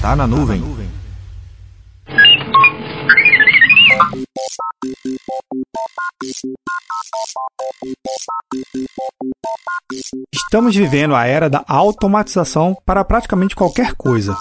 Tá na nuvem. Estamos vivendo a era da automatização para praticamente qualquer coisa.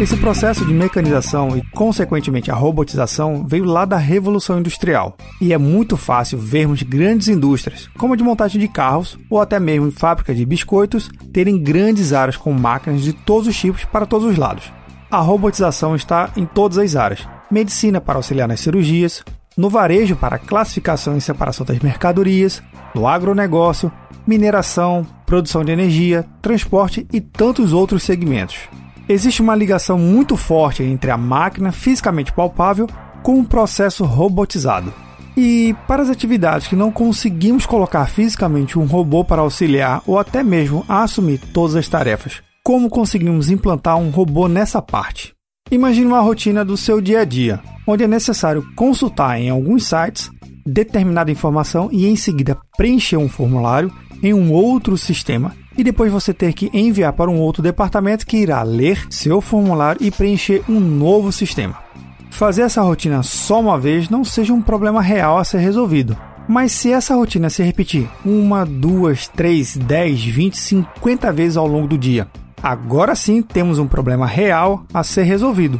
Esse processo de mecanização e, consequentemente, a robotização veio lá da Revolução Industrial. E é muito fácil vermos grandes indústrias, como a de montagem de carros ou até mesmo fábrica de biscoitos, terem grandes áreas com máquinas de todos os tipos para todos os lados. A robotização está em todas as áreas: medicina para auxiliar nas cirurgias, no varejo para classificação e separação das mercadorias, no agronegócio, mineração, produção de energia, transporte e tantos outros segmentos. Existe uma ligação muito forte entre a máquina fisicamente palpável com o processo robotizado. E para as atividades que não conseguimos colocar fisicamente um robô para auxiliar ou até mesmo assumir todas as tarefas, como conseguimos implantar um robô nessa parte? Imagine uma rotina do seu dia a dia, onde é necessário consultar em alguns sites determinada informação e em seguida preencher um formulário em um outro sistema e depois você ter que enviar para um outro departamento que irá ler seu formulário e preencher um novo sistema. Fazer essa rotina só uma vez não seja um problema real a ser resolvido. Mas se essa rotina se repetir uma, duas, três, dez, vinte, cinquenta vezes ao longo do dia, agora sim temos um problema real a ser resolvido.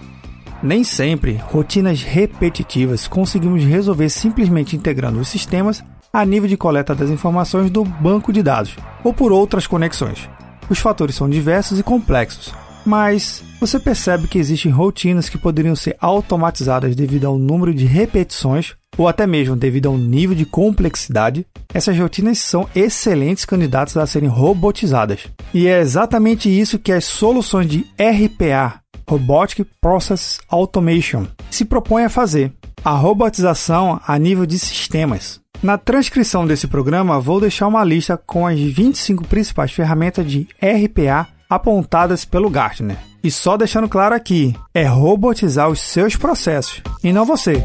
Nem sempre rotinas repetitivas conseguimos resolver simplesmente integrando os sistemas a nível de coleta das informações do banco de dados ou por outras conexões. Os fatores são diversos e complexos, mas você percebe que existem rotinas que poderiam ser automatizadas devido ao número de repetições ou até mesmo devido ao nível de complexidade. Essas rotinas são excelentes candidatos a serem robotizadas. E é exatamente isso que as soluções de RPA, Robotic Process Automation, se propõem a fazer. A robotização a nível de sistemas. Na transcrição desse programa, vou deixar uma lista com as 25 principais ferramentas de RPA apontadas pelo Gartner. E só deixando claro aqui, é robotizar os seus processos e não você.